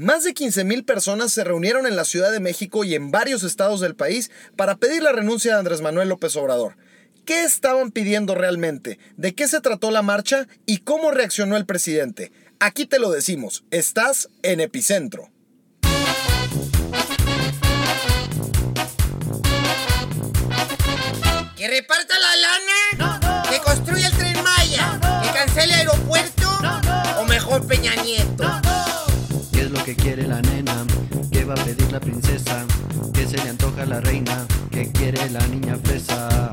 Más de 15.000 personas se reunieron en la Ciudad de México y en varios estados del país para pedir la renuncia de Andrés Manuel López Obrador. ¿Qué estaban pidiendo realmente? ¿De qué se trató la marcha? ¿Y cómo reaccionó el presidente? Aquí te lo decimos, estás en Epicentro. Que reparta la lana, que construya el tren Maya, que cancele el aeropuerto, o mejor Peña Nieto. Quiere la nena? ¿Qué va a pedir la princesa? ¿Qué se le antoja a la reina? ¿Qué quiere la niña fresa?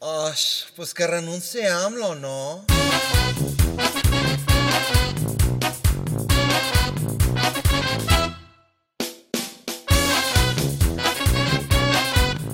Ash, pues que renuncie AMLO, ¿no?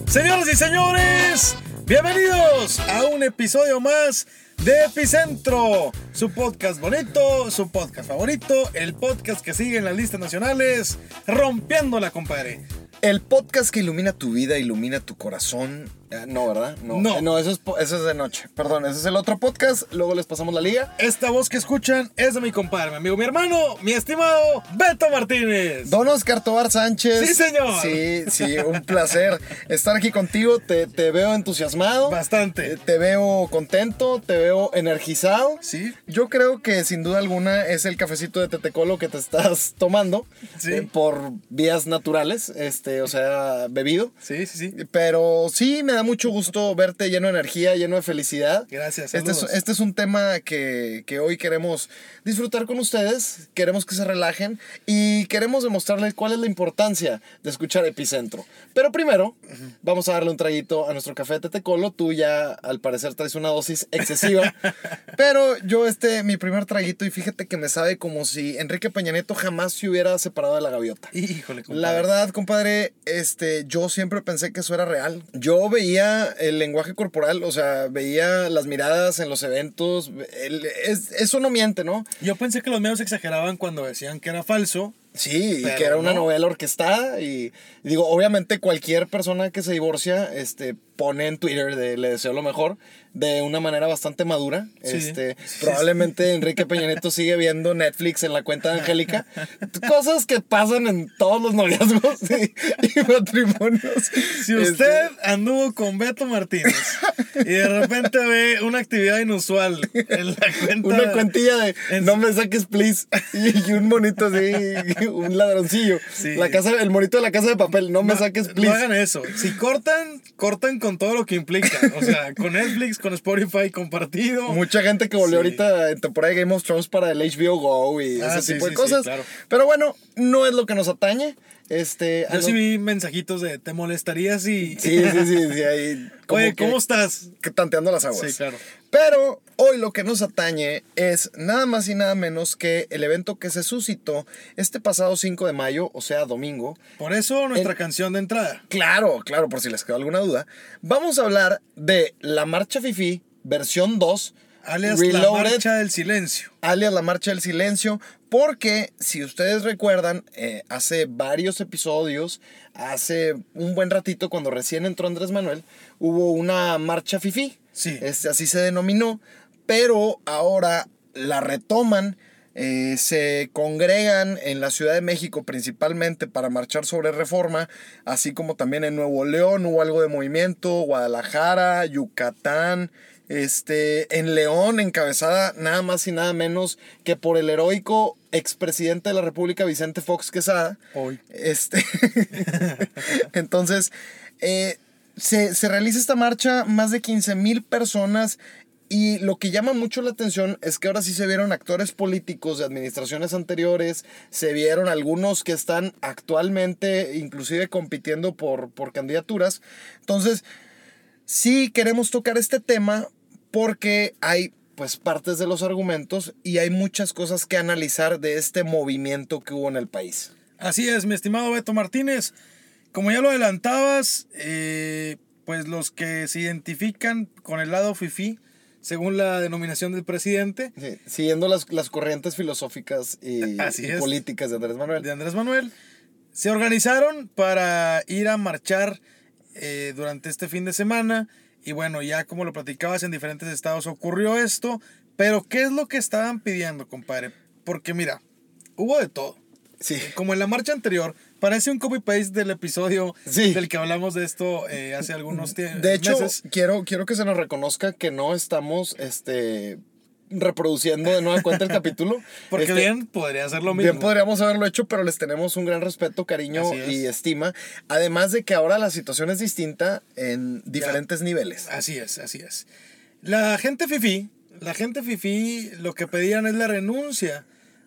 Señoras y señores, bienvenidos a un episodio más de Epicentro, su podcast bonito, su podcast favorito, el podcast que sigue en las listas nacionales, rompiéndola, compadre. El podcast que ilumina tu vida, ilumina tu corazón. Eh, no, ¿verdad? No, No. Eh, no eso, es, eso es de noche. Perdón, ese es el otro podcast. Luego les pasamos la liga. Esta voz que escuchan es de mi compadre, mi amigo, mi hermano, mi estimado Beto Martínez. Don Oscar Tobar Sánchez. Sí, señor. Sí, sí, un placer estar aquí contigo. Te, te veo entusiasmado. Bastante. Eh, Te veo contento, te veo energizado. Sí. Yo creo que sin duda alguna es el cafecito de Tetecolo que te estás tomando Sí. eh, por vías naturales, este, o sea, bebido. Sí, sí, sí. Pero sí, me da mucho gusto verte lleno de energía, lleno de felicidad. Gracias, Este es, este es un tema que, que hoy queremos disfrutar con ustedes, queremos que se relajen y queremos demostrarles cuál es la importancia de escuchar Epicentro. Pero primero, vamos a darle un traguito a nuestro café de Tetecolo. Tú ya, al parecer, traes una dosis excesiva. pero yo, este, mi primer traguito, y fíjate que me sabe como si Enrique Peña Nieto jamás se hubiera separado de la gaviota. Híjole, compadre. La verdad, compadre, este, yo siempre pensé que eso era real. Yo veía el lenguaje corporal, o sea, veía las miradas en los eventos. el- es- eso no miente, ¿no? Yo pensé que los medios exageraban cuando decían que era falso. Sí, y que era una no. novela orquestada. Y, y digo, obviamente cualquier persona que se divorcia, este, pone en Twitter de le deseo lo mejor, de una manera bastante madura. Sí. Este, probablemente Enrique Peña Nieto sigue viendo Netflix en la cuenta de Angélica. Cosas que pasan en todos los noviazgos y, y matrimonios. Si Este, usted anduvo con Beto Martínez y de repente ve una actividad inusual en la cuenta. Una cuentilla de en- no me saques, please. Y, y un monito así, un ladroncillo. Sí. La casa, el monito de la casa de papel, no me saques, No please. hagan eso. Si cortan, cortan con todo lo que implica. O sea, con Netflix, con Spotify compartido. Mucha gente que volvió Sí. ahorita en temporada de Game of Thrones para el HBO Go y Ah, ese sí, tipo de sí, cosas. claro. Pero bueno, no es lo que nos atañe. Este, Yo sí vi mensajitos de ¿te molestaría si. sí, sí, sí, sí, ahí como Oye, que- ¿cómo estás? que tanteando las aguas. Sí, claro. Pero hoy lo que nos atañe es nada más y nada menos que el evento que se suscitó este pasado 5 de mayo, o sea, domingo, Por eso nuestra El- canción de entrada. Claro, claro, por si les quedó alguna duda. Vamos a hablar de la Marcha Fifi, versión 2, Alias Reloaded, la marcha del silencio. alias la Marcha del Silencio, porque si ustedes recuerdan, eh, hace varios episodios, hace un buen ratito, cuando recién entró Andrés Manuel, hubo una Marcha Fifi. Sí. Este, así se denominó, pero ahora la retoman. eh, se congregan en la Ciudad de México principalmente para marchar sobre reforma, así como también en Nuevo León hubo algo de movimiento, Guadalajara, Yucatán, este, en León encabezada nada más y nada menos que por el heroico expresidente de la República Vicente Fox Quesada. Hoy. Este. Entonces, eh, se, se realiza esta marcha, más de 15 mil personas. Y lo que llama mucho la atención es que ahora sí se vieron actores políticos de administraciones anteriores, se vieron algunos que están actualmente inclusive compitiendo por, por candidaturas. Entonces, sí queremos tocar este tema porque hay pues partes de los argumentos y hay muchas cosas que analizar de este movimiento que hubo en el país. Así es, mi estimado Beto Martínez. Como ya lo adelantabas, eh, pues los que se identifican con el lado FIFI, según la denominación del presidente, Sí, siguiendo las, las corrientes filosóficas y, Así y es. políticas de Andrés Manuel. de Andrés Manuel, se organizaron para ir a marchar eh, durante este fin de semana. Y bueno, ya como lo platicabas en diferentes estados ocurrió esto. Pero ¿qué es lo que estaban pidiendo, compadre? Porque mira, hubo de todo. Sí. Como en la marcha anterior, parece un copy-paste del episodio Sí. del que hablamos de esto eh, hace algunos tie- De hecho, meses. quiero, quiero que se nos reconozca que no estamos este, reproduciendo de nueva cuenta el capítulo. Porque Este, bien podría ser lo mismo. Bien podríamos haberlo hecho, pero les tenemos un gran respeto, cariño es. y estima. Además de que ahora la situación es distinta en diferentes niveles. Así es, así es. La gente fifí, la gente fifí lo que pedían es la renuncia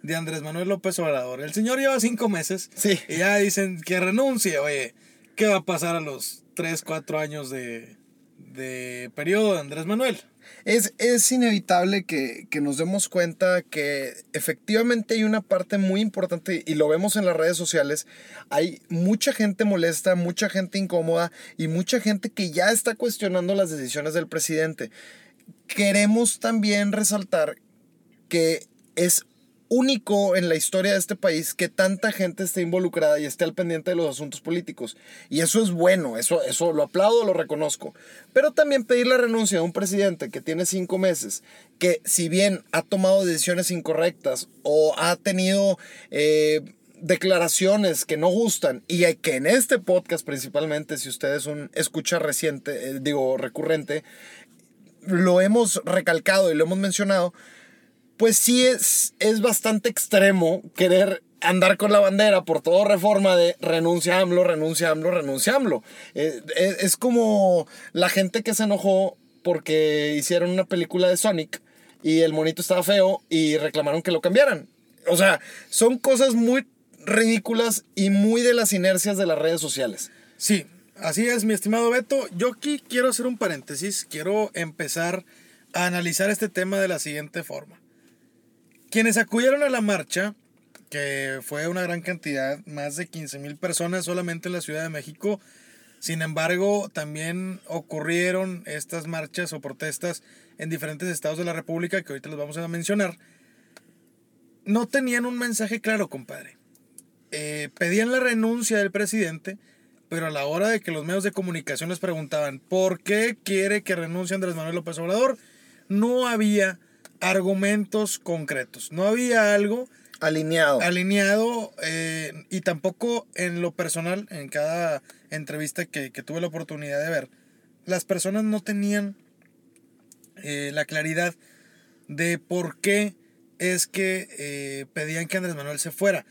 de Andrés Manuel López Obrador. El señor lleva cinco meses Sí. y ya dicen que renuncie. Oye, ¿qué va a pasar a los tres, cuatro años de, de periodo de Andrés Manuel? Es, es inevitable que, que nos demos cuenta que efectivamente hay una parte muy importante y lo vemos en las redes sociales. Hay mucha gente molesta, mucha gente incómoda y mucha gente que ya está cuestionando las decisiones del presidente. Queremos también resaltar que es único en la historia de este país que tanta gente esté involucrada y esté al pendiente de los asuntos políticos. Y eso es bueno, eso, eso lo aplaudo, lo reconozco. Pero también pedir la renuncia de un presidente que tiene cinco meses, que si bien ha tomado decisiones incorrectas o ha tenido... eh, declaraciones que no gustan y que en este podcast principalmente si usted es un escucha reciente eh, digo recurrente lo hemos recalcado y lo hemos mencionado pues sí es, es bastante extremo querer andar con la bandera por todo reforma de renuncia AMLO, renuncia AMLO, renuncia AMLO. Eh, es, es como la gente que se enojó porque hicieron una película de Sonic y el monito estaba feo y reclamaron que lo cambiaran. O sea, son cosas muy ridículas y muy de las inercias de las redes sociales. Sí, así es, mi estimado Beto. Yo aquí quiero hacer un paréntesis. Quiero empezar a analizar este tema de la siguiente forma. Quienes acudieron a la marcha, que fue una gran cantidad, más de 15 mil personas solamente en la Ciudad de México, sin embargo, también ocurrieron estas marchas o protestas en diferentes estados de la República que ahorita les vamos a mencionar. No tenían un mensaje claro, compadre. Eh, pedían la renuncia del presidente, pero a la hora de que los medios de comunicación les preguntaban por qué quiere que renuncie Andrés Manuel López Obrador, no había argumentos concretos, no había algo Alineado. alineado eh, y tampoco en lo personal, en cada entrevista que, que tuve la oportunidad de ver, las personas no tenían eh, la claridad de por qué es que eh, pedían que Andrés Manuel se fuera.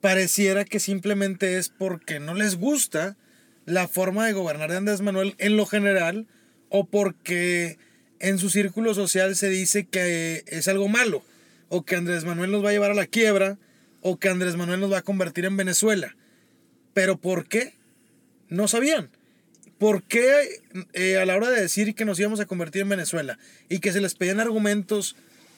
Pareciera que simplemente es porque no les gusta la forma de gobernar de Andrés Manuel en lo general o porque en su círculo social se dice que es algo malo o que Andrés Manuel nos va a llevar a la quiebra o que Andrés Manuel nos va a convertir en Venezuela. Pero ¿por qué? No sabían. ¿Por qué eh, a la hora de decir que nos íbamos a convertir en Venezuela y que se les pedían argumentos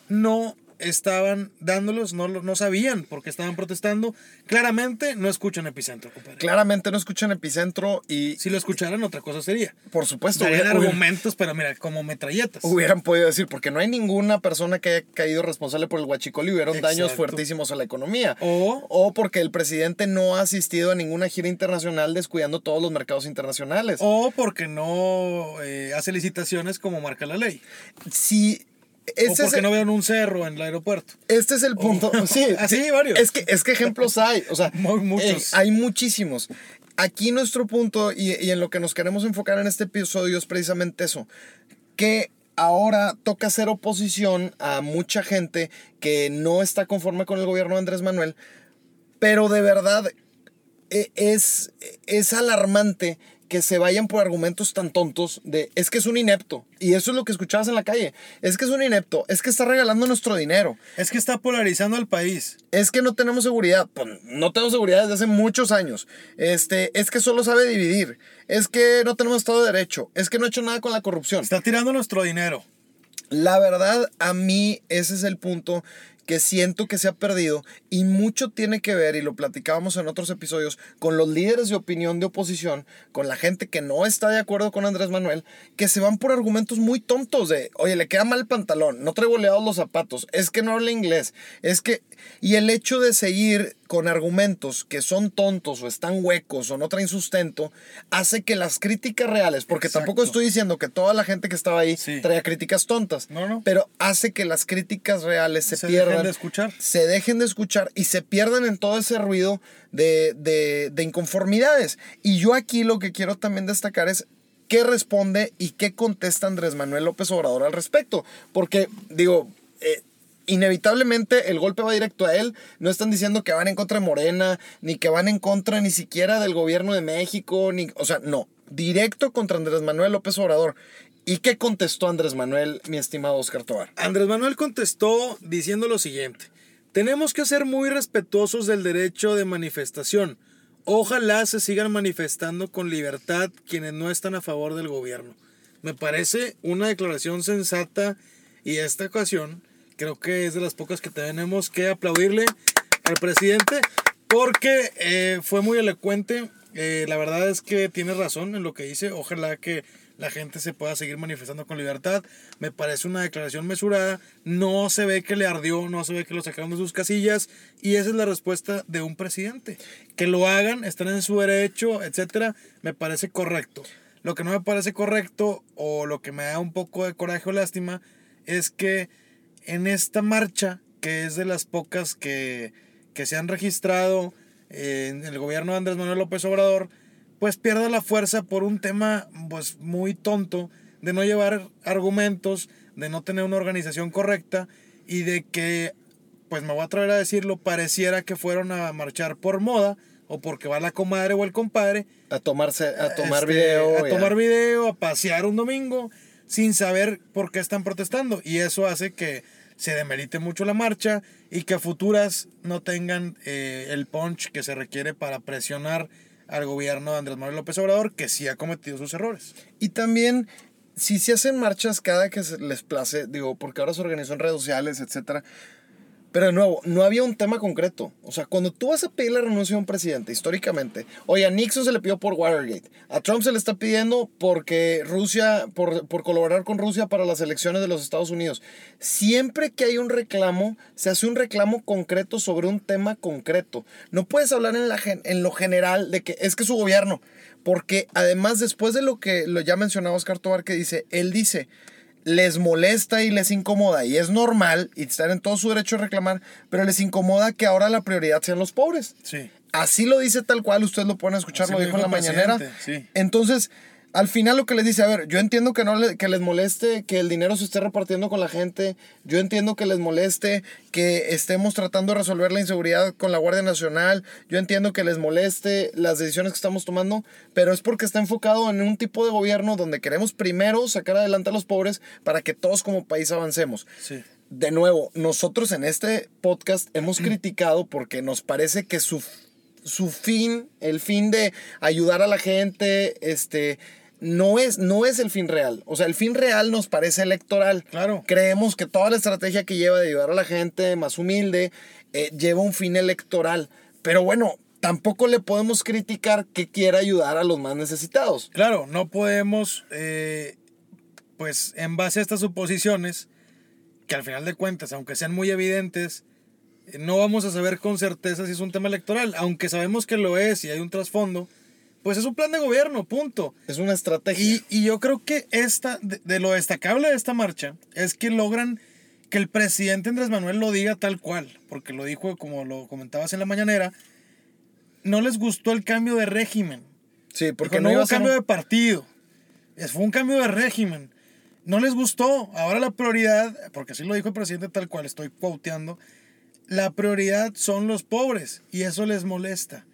no estaban dándolos, no, no sabían por qué estaban protestando? Claramente no escuchan Epicentro, compadre. Claramente no escuchan Epicentro y, Si lo escucharan, otra cosa sería. por supuesto, Darían hubiera- hubiera- argumentos, pero mira, como metralletas. hubieran podido decir, porque no hay ninguna persona que haya caído responsable por el huachicol y hubieron daños fuertísimos a la economía. O- o porque el presidente no ha asistido a ninguna gira internacional descuidando todos los mercados internacionales. O porque no eh, hace licitaciones como marca la ley. Si O porque el, no vean un cerro en el aeropuerto. este es el punto. Sí, Así, sí, varios. Es que, es que ejemplos hay. O sea, Muy- muchos. eh, hay muchísimos. Aquí nuestro punto y, y en lo que nos queremos enfocar en este episodio es precisamente eso. Que ahora toca hacer oposición a mucha gente que no está conforme con el gobierno de Andrés Manuel, pero de verdad e- es, es alarmante que se vayan por argumentos tan tontos de es que es un inepto. Y eso es lo que escuchabas en la calle. Es que es un inepto. Es que está regalando nuestro dinero. Es que está polarizando al país. Es que no tenemos seguridad. Pues no tenemos seguridad desde hace muchos años. Este, es que solo sabe dividir. Es que no tenemos Estado de Derecho. Es que no ha hecho nada con la corrupción. Está tirando nuestro dinero. La verdad, a mí ese es el punto que siento que se ha perdido y mucho tiene que ver, y lo platicábamos en otros episodios, con los líderes de opinión de oposición, con la gente que no está de acuerdo con Andrés Manuel, que se van por argumentos muy tontos de, oye, le queda mal el pantalón, no trae boleados los zapatos, es que no habla inglés, es que... Y el hecho de seguir con argumentos que son tontos o están huecos o no traen sustento, hace que las críticas reales, porque tampoco estoy diciendo que toda la gente que estaba ahí Sí. traía críticas tontas, No, no. pero hace que las críticas reales se, Se pierdan de escuchar. Se dejen de escuchar y se pierdan en todo ese ruido de, de, de inconformidades. Y yo aquí lo que quiero también destacar es qué responde y qué contesta Andrés Manuel López Obrador al respecto. Porque, digo, eh, inevitablemente el golpe va directo a él. No están diciendo que van en contra de Morena, ni que van en contra ni siquiera del gobierno de México, ni, o sea, no, directo contra Andrés Manuel López Obrador. ¿Y qué contestó Andrés Manuel, mi estimado Oscar Tobar? Andrés Manuel contestó diciendo lo siguiente. Tenemos que ser muy respetuosos del derecho de manifestación. Ojalá se sigan manifestando con libertad quienes no están a favor del gobierno. Me parece una declaración sensata y esta ocasión creo que es de las pocas que tenemos que aplaudirle al presidente porque eh, fue muy elocuente. Eh, la verdad es que tiene razón en lo que dice. Ojalá que la gente se pueda seguir manifestando con libertad. Me parece una declaración mesurada. No se ve que le ardió, no se ve que lo sacaron de sus casillas. Y esa es la respuesta de un presidente. Que lo hagan, están en su derecho, etcétera, me parece correcto. Lo que no me parece correcto, o lo que me da un poco de coraje o lástima, es que en esta marcha, que es de las pocas que, que se han registrado en el gobierno de Andrés Manuel López Obrador, pues pierda la fuerza por un tema pues muy tonto de no llevar argumentos, de no tener una organización correcta y de que, pues me voy a atrever a decirlo, pareciera que fueron a marchar por moda o porque va la comadre o el compadre A tomarse, a tomar este, video. a tomar video, a pasear un domingo sin saber por qué están protestando y eso hace que se demerite mucho la marcha y que a futuras no tengan eh, el punch que se requiere para presionar al gobierno de Andrés Manuel López Obrador que sí ha cometido sus errores. Y también, si se hacen marchas cada que se les place, digo, porque ahora se organizó en redes sociales, etcétera. Pero de nuevo, no había un tema concreto. O sea, cuando tú vas a pedir la renuncia a un presidente, históricamente, oye, a Nixon se le pidió por Watergate, a Trump se le está pidiendo porque Rusia, por, por colaborar con Rusia para las elecciones de los Estados Unidos. Siempre que hay un reclamo, se hace un reclamo concreto sobre un tema concreto. No puedes hablar en, la, en lo general de que es que su gobierno, porque además después de lo que lo ya mencionaba Oscar Tobar que dice, él dice, les molesta y les incomoda y es normal y están en todo su derecho a reclamar, pero les incomoda que ahora la prioridad sean los pobres. Sí. Así lo dice tal cual, ustedes lo pueden escuchar, Así lo dijo en la mañanera. sí. Entonces, al final lo que les dice, a ver, yo entiendo que no le- que les moleste que el dinero se esté repartiendo con la gente, yo entiendo que les moleste que estemos tratando de resolver la inseguridad con la Guardia Nacional, yo entiendo que les moleste las decisiones que estamos tomando, pero es porque está enfocado en un tipo de gobierno donde queremos primero sacar adelante a los pobres para que todos como país avancemos Sí. de nuevo, nosotros en este podcast hemos criticado porque nos parece que su, su fin, el fin de ayudar a la gente, este, no es, no es el fin real. O sea, el fin real nos parece electoral. Claro. Creemos que toda la estrategia que lleva de ayudar a la gente más humilde eh, lleva un fin electoral. Pero bueno, tampoco le podemos criticar que quiera ayudar a los más necesitados. Claro, no podemos, eh, pues en base a estas suposiciones, que al final de cuentas, aunque sean muy evidentes, no vamos a saber con certeza si es un tema electoral, aunque sabemos que lo es y hay un trasfondo, pues es un plan de gobierno, punto. Es una estrategia. Y, y yo creo que esta, de, de lo destacable de esta marcha es que logran que el presidente Andrés Manuel lo diga tal cual, porque lo dijo como lo comentabas en la mañanera, no les gustó el cambio de régimen. sí, porque no, no hubo cambio un- de partido. Es- Fue un cambio de régimen. No les gustó. Ahora la prioridad, porque así lo dijo el presidente tal cual, estoy quoteando, la prioridad son los pobres y eso les molesta.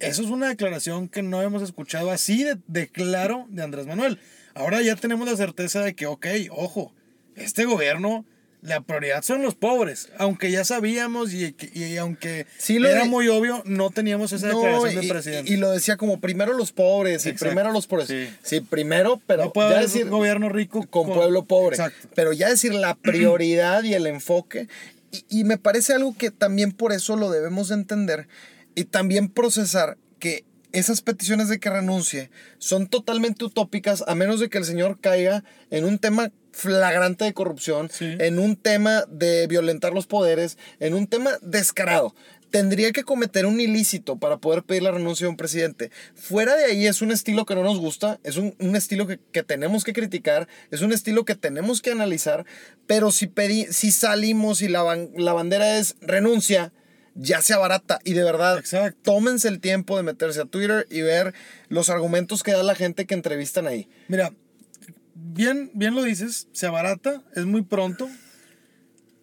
Eso es una declaración que no hemos escuchado así de, de claro de Andrés Manuel. Ahora ya tenemos la certeza de que, ok, ojo, este gobierno, la prioridad son los pobres. Aunque ya sabíamos y, y aunque Sí lo era muy obvio, no teníamos esa No, declaración del presidente. y- y lo decía como primero los pobres y primero los pobres. sí. Sí, primero, pero no puede ya haber decir un gobierno rico con pueblo pobre. Exacto. Pero ya decir la prioridad y el enfoque. Y, y me parece algo que también por eso lo debemos de entender y también procesar que esas peticiones de que renuncie son totalmente utópicas a menos de que el señor caiga en un tema flagrante de corrupción, Sí. en un tema de violentar los poderes, en un tema descarado. Tendría que cometer un ilícito para poder pedir la renuncia de un presidente. Fuera de ahí es un estilo que no nos gusta, es un, un estilo que, que tenemos que criticar, es un estilo que tenemos que analizar, pero si, pedí, si salimos y la, ban- la bandera es renuncia, ya sea barata. Y de verdad, Exacto. tómense el tiempo de meterse a Twitter y ver los argumentos que da la gente que entrevistan ahí. Mira, bien, bien lo dices, se abarata, es muy pronto.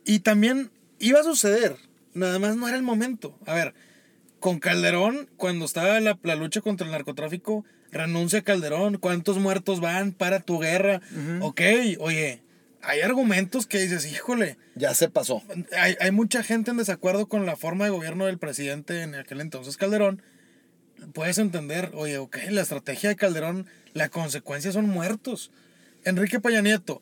Y también iba a suceder, nada más no era el momento. A ver, con Calderón, cuando estaba la, la lucha contra el narcotráfico, renuncia Calderón, ¿cuántos muertos van para tu guerra? Ok, oye, hay argumentos que dices, híjole, Ya se pasó. hay, hay mucha gente en desacuerdo con la forma de gobierno del presidente en aquel entonces Calderón. Puedes entender, oye, ok, la estrategia de Calderón, la consecuencia son muertos. Enrique Peña Nieto,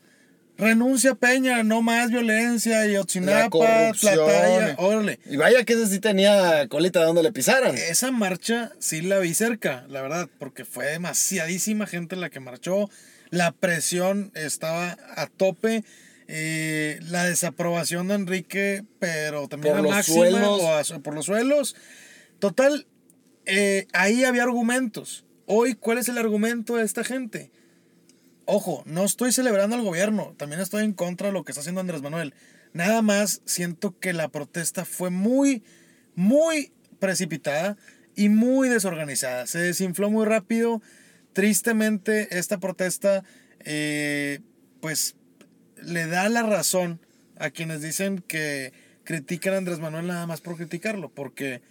renuncia Peña, no más violencia, y La Otzinapa. Tlataya, órale. Y vaya que ese sí tenía colita de donde le pisaran. Esa marcha sí la vi cerca, la verdad, porque fue demasiadísima gente la que marchó. La presión estaba a tope. eh, la desaprobación de Enrique, pero también Por a los máxima, suelos. o a- por los suelos. Total, eh, ahí había argumentos. Hoy, ¿cuál es el argumento de esta gente? Ojo, no estoy celebrando al gobierno, también estoy en contra de lo que está haciendo Andrés Manuel. Nada más siento que la protesta fue muy, muy precipitada y muy desorganizada. Se desinfló muy rápido. Tristemente, esta protesta, eh, pues, le da la razón a quienes dicen que critican a Andrés Manuel nada más por criticarlo, porque,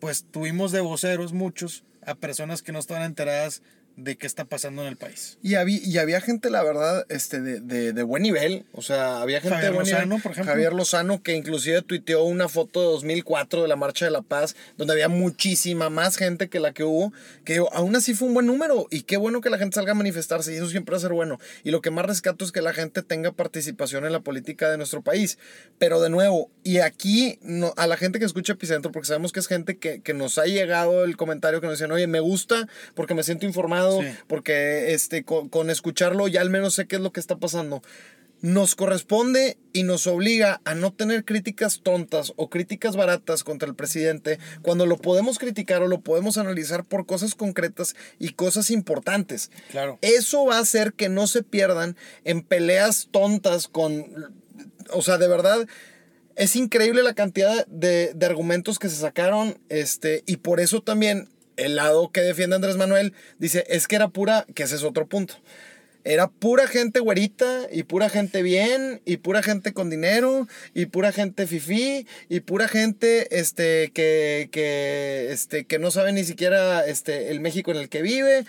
pues, tuvimos de voceros muchos a personas que no estaban enteradas de qué está pasando en el país. Y había, y había gente, la verdad, este, de, de, de buen nivel. O sea, había gente Javier de buen Lozano, nivel. por ejemplo. Javier Lozano, que inclusive tuiteó una foto de 2004 de la Marcha de la Paz, donde había muchísima más gente que la que hubo, que digo, aún así fue un buen número. Y qué bueno que la gente salga a manifestarse, y eso siempre va a ser bueno. Y lo que más rescato es que la gente tenga participación en la política de nuestro país. Pero de nuevo, y aquí no, a la gente que escucha Epicentro, porque sabemos que es gente que, que nos ha llegado el comentario que nos dicen, oye, me gusta porque me siento informado, Sí. porque este, con, con escucharlo ya al menos sé qué es lo que está pasando. Nos corresponde y nos obliga a no tener críticas tontas o críticas baratas contra el presidente cuando lo podemos criticar o lo podemos analizar por cosas concretas y cosas importantes. Claro. Eso va a hacer que no se pierdan en peleas tontas con... O sea, de verdad, es increíble la cantidad de, de argumentos que se sacaron este, y por eso también el lado que defiende Andrés Manuel dice, es que era pura, que ese es otro punto. Era pura gente güerita y pura gente bien y pura gente con dinero y pura gente fifí y pura gente este, que, que, este, que no sabe ni siquiera este, el México en el que vive.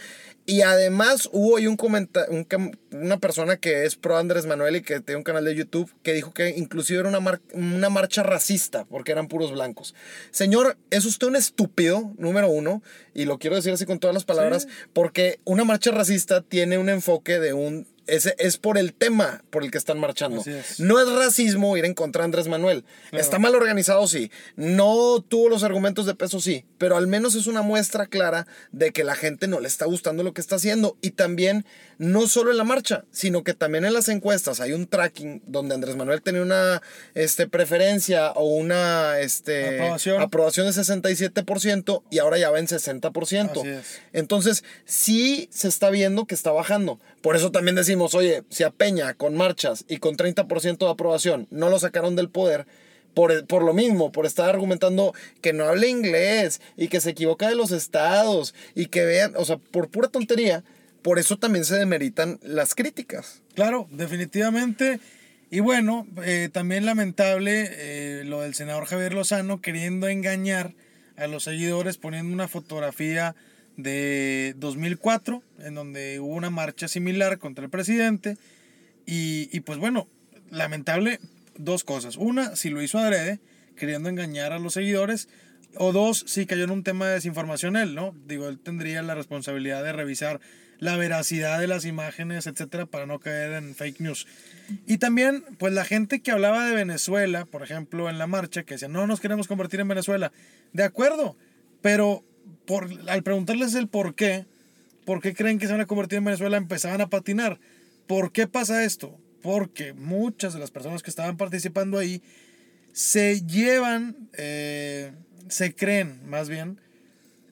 Y además hubo ahí un comenta un una persona que es pro Andrés Manuel y que tiene un canal de YouTube que dijo que inclusive era una, mar- una marcha racista porque eran puros blancos. Señor, es usted un estúpido, número uno, y lo quiero decir así con todas las palabras, porque una marcha racista tiene un enfoque de un... Ese es por el tema por el que están marchando. Es. No es racismo ir en contra de Andrés Manuel. Está mal organizado, sí. No tuvo los argumentos de peso, sí. Pero al menos es una muestra clara de que la gente no le está gustando lo que está haciendo. Y también, no solo en la marcha, sino que también en las encuestas hay un tracking donde Andrés Manuel tenía una este, preferencia o una este, Aprobación. aprobación de 67% y ahora ya va en 60%. Así es. Entonces, sí se está viendo que está bajando. Por eso también decimos, oye, si a Peña con marchas y con 30% de aprobación no lo sacaron del poder, por, por lo mismo, por estar argumentando que no hable inglés y que se equivoca de los estados y que vean, o sea, por pura tontería, por eso también se demeritan las críticas. Claro, definitivamente. Y bueno, eh, también lamentable eh, lo del senador Javier Lozano queriendo engañar a los seguidores poniendo una fotografía de 2004 en donde hubo una marcha similar contra el presidente. Y, y pues bueno, lamentable dos cosas. Una, si lo hizo adrede, queriendo engañar a los seguidores. O dos, si cayó en un tema de desinformación él, ¿no? Digo, él tendría la responsabilidad de revisar la veracidad de las imágenes, etcétera, para no caer en fake news. Y también, pues la gente que hablaba de Venezuela, por ejemplo, en la marcha, que decía, no nos queremos convertir en Venezuela. De acuerdo, pero por, al preguntarles el por qué, por qué creen que se van a convertir en Venezuela, empezaban a patinar. ¿Por qué pasa esto? Porque muchas de las personas que estaban participando ahí se llevan, eh, se creen más bien,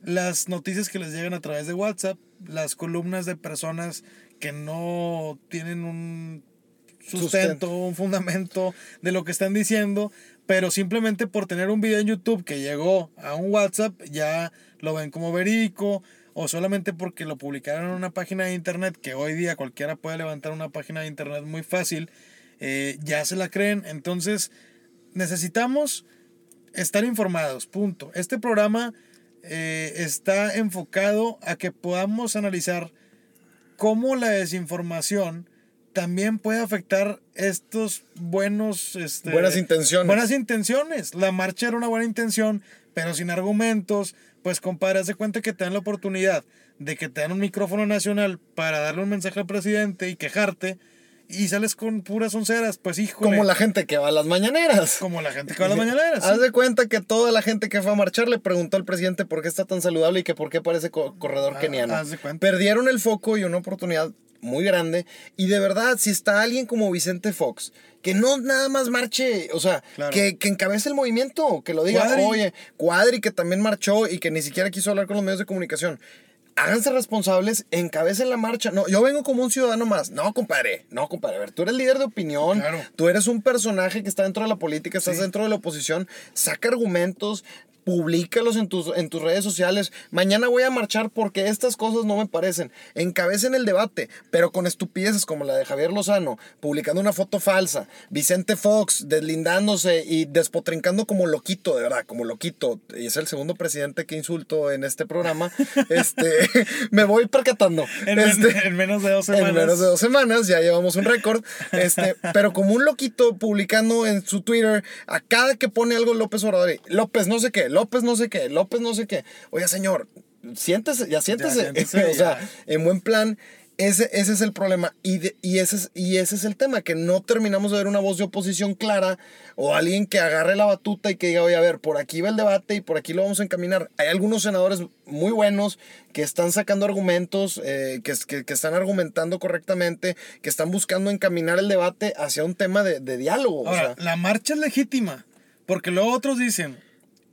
las noticias que les llegan a través de WhatsApp, las columnas de personas que no tienen un sustento, Sustento. un fundamento de lo que están diciendo, pero simplemente por tener un video en YouTube que llegó a un WhatsApp ya lo ven como verídico o solamente porque lo publicaron en una página de internet que hoy día cualquiera puede levantar una página de internet muy fácil, eh, ya se la creen. Entonces necesitamos estar informados, punto. Este programa eh, está enfocado a que podamos analizar cómo la desinformación también puede afectar estos buenos... este, Buenas intenciones. Buenas intenciones. La marcha era una buena intención, pero sin argumentos. Pues compadre, haz de cuenta que te dan la oportunidad de que te dan un micrófono nacional para darle un mensaje al presidente y quejarte y sales con puras onceras, pues híjole. Como la gente que va a las mañaneras. Como la gente que va a las mañaneras. Haz sí. de cuenta que toda la gente que fue a marchar le preguntó al presidente por qué está tan saludable y que por qué parece co- corredor Ah, keniano. haz de cuenta. Perdieron el foco y una oportunidad muy grande. Y de verdad, si está alguien como Vicente Fox, que no nada más marche, o sea, Claro. que, que encabece el movimiento, que lo diga, Cuadri. oye, Cuadri, que también marchó y que ni siquiera quiso hablar con los medios de comunicación. Háganse responsables, encabecen la marcha. No, yo vengo como un ciudadano más. No, compadre. No, compadre. A ver, tú eres líder de opinión. Claro. Tú eres un personaje que está dentro de la política, estás Sí. dentro de la oposición. Saca argumentos, Publícalos en tus, en tus redes sociales. Mañana voy a marchar porque estas cosas no me parecen. Encabecen el debate, pero con estupideces como la de Javier Lozano, publicando una foto falsa. Vicente Fox deslindándose y despotrincando como loquito, de verdad, como loquito. Y es el segundo presidente que insulto en este programa. Este, me voy percatando. En, men- Este, en menos de dos semanas. en menos de dos semanas, ya llevamos un récord. Este, pero como un loquito publicando en su Twitter a cada que pone algo López Obrador, López no sé qué, López no sé qué, López no sé qué. Oiga, señor, siéntese, ya siéntese. siéntese, o sea, ya. en buen plan. Ese, ese es el problema y, de- y, ese es, y ese es el tema, que no terminamos de ver una voz de oposición clara o alguien que agarre la batuta y que diga, oye, a ver, por aquí va el debate y por aquí lo vamos a encaminar. Hay algunos senadores muy buenos que están sacando argumentos, eh, que, que, que están argumentando correctamente, que están buscando encaminar el debate hacia un tema de, de diálogo. o Ahora, sea. la marcha es legítima, porque luego otros dicen,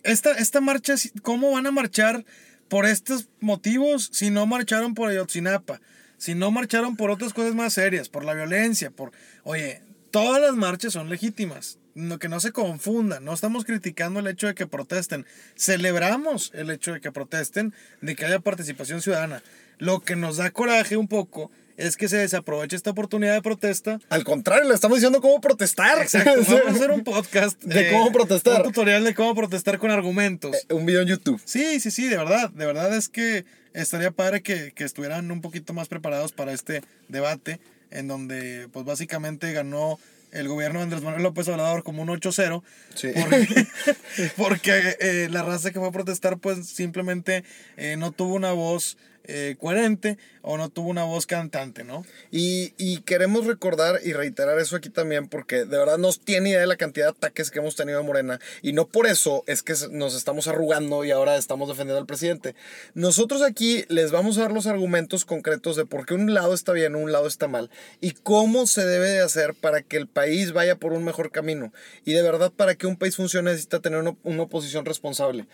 esta, esta marcha, ¿cómo van a marchar por estos motivos si no marcharon por Ayotzinapa? Si no marcharon por otras cosas más serias, por la violencia, por... Oye, todas las marchas son legítimas. No, que no se confundan, no estamos criticando el hecho de que protesten, celebramos el hecho de que protesten, de que haya participación ciudadana. Lo que nos da coraje un poco es que se desaproveche esta oportunidad de protesta Al contrario, le estamos diciendo cómo protestar. Exacto, vamos a hacer un podcast eh, De cómo protestar. Un tutorial de cómo protestar con argumentos. un video en YouTube. Sí, sí, sí, de verdad. De verdad es que estaría padre que, que estuvieran un poquito más preparados para este debate, en donde, pues básicamente ganó el gobierno de Andrés Manuel López Obrador como un 8-0. Sí. Porque, porque eh, la raza que fue a protestar, pues simplemente eh, no tuvo una voz eh, coherente o no tuvo una voz cantante, ¿no? Y, y queremos recordar y reiterar eso aquí también porque de verdad nos tiene idea de la cantidad de ataques que hemos tenido a Morena y no por eso es que nos estamos arrugando y ahora estamos defendiendo al presidente. Nosotros aquí les vamos a dar los argumentos concretos de por qué un lado está bien, un lado está mal y cómo se debe de hacer para que el país vaya por un mejor camino. Y de verdad para que un país funcione necesita tener una, una oposición responsable.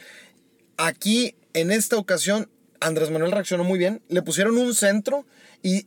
Aquí, en esta ocasión, Andrés Manuel reaccionó muy bien. Le pusieron un centro y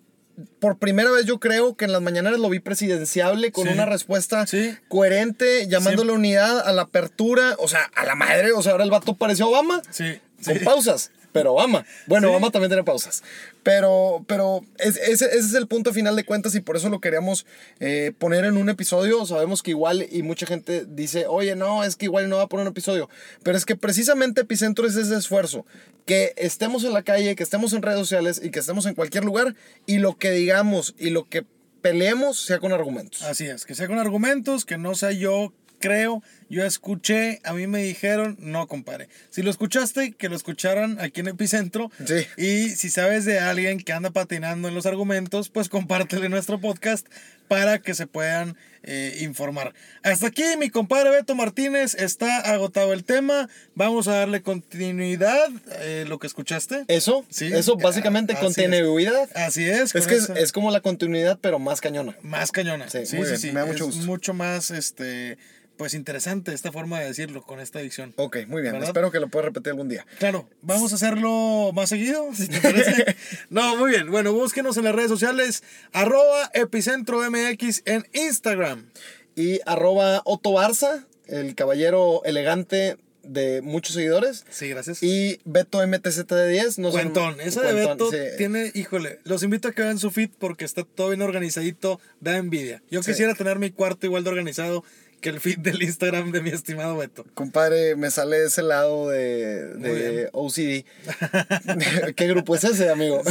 por primera vez yo creo que en las mañaneras lo vi presidenciable con Sí. una respuesta Sí. coherente, llamando a la unidad, a la apertura, o sea, a la madre. O sea, ahora el vato pareció Obama. Sí, Con sí. pausas, pero Obama. Bueno, Sí. Obama también tiene pausas. Pero, pero es- ese, ese es el punto final de cuentas y por eso lo queríamos eh, poner en un episodio. Sabemos que igual y mucha gente dice, oye, no, es que igual no va a poner un episodio. Pero es que precisamente Epicentro es ese esfuerzo. Que estemos en la calle, que estemos en redes sociales y que estemos en cualquier lugar y lo que digamos y lo que peleemos sea con argumentos. Así es, que sea con argumentos, que no sea yo creo, yo escuché, a mí me dijeron, no, compadre. Si lo escuchaste, que lo escucharan aquí en Epicentro. Sí. Y si sabes de alguien que anda patinando en los argumentos, pues compártele nuestro podcast para que se puedan eh, informar. Hasta aquí, mi compadre Beto Martínez, está agotado el tema. Vamos a darle continuidad, eh, lo que escuchaste. Eso, Sí. eso básicamente es. continuidad. Así es. Es que es, es como la continuidad, pero más cañona. Más cañona. Sí, Sí, sí, sí. me da mucho Es gusto. mucho más este pues interesante esta forma de decirlo con esta dicción. Ok, muy bien. ¿Verdad? Espero que lo puedas repetir algún día. Claro, vamos a hacerlo más seguido, si te parece. no, muy bien. Bueno, búsquenos en las redes sociales, arroba epicentro MX en Instagram. Y arroba Otto Barza, el caballero elegante de muchos seguidores. Sí, gracias. Y Beto MTZD10. No sé- Cuentón, esa de Beto sí. tiene, híjole, los invito a que vean su feed porque está todo bien organizadito, da envidia. Yo Sí. quisiera tener mi cuarto igual de organizado que el feed del Instagram de mi estimado Beto. Compadre, me sale ese lado de, de OCD. ¿Qué grupo es ese, amigo?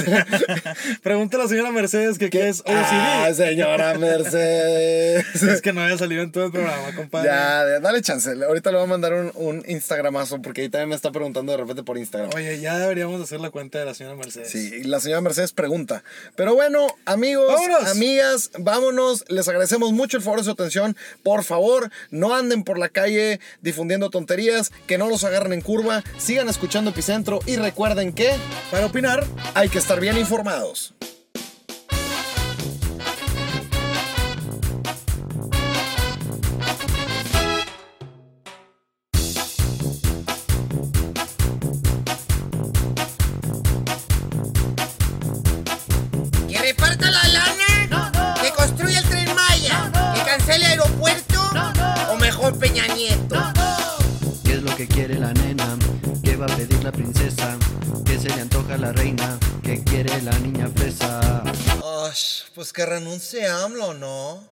Pregunta a la señora Mercedes que qué es OCD. Ah, señora Mercedes. es que no había salido en todo el programa, compadre. Ya, ya, dale chance. Ahorita le voy a mandar un, un Instagramazo porque ahí también me está preguntando de repente por Instagram. Oye, ya deberíamos hacer la cuenta de la señora Mercedes. Sí, la señora Mercedes pregunta. Pero bueno, amigos, ¡Vámonos! amigas, vámonos. Les agradecemos mucho el favor de su atención. Por favor, no anden por la calle difundiendo tonterías, que no los agarren en curva. Sigan escuchando Epicentro y recuerden que Para opinar, hay que estar bien informados. Pues que renuncie AMLO, ¿no?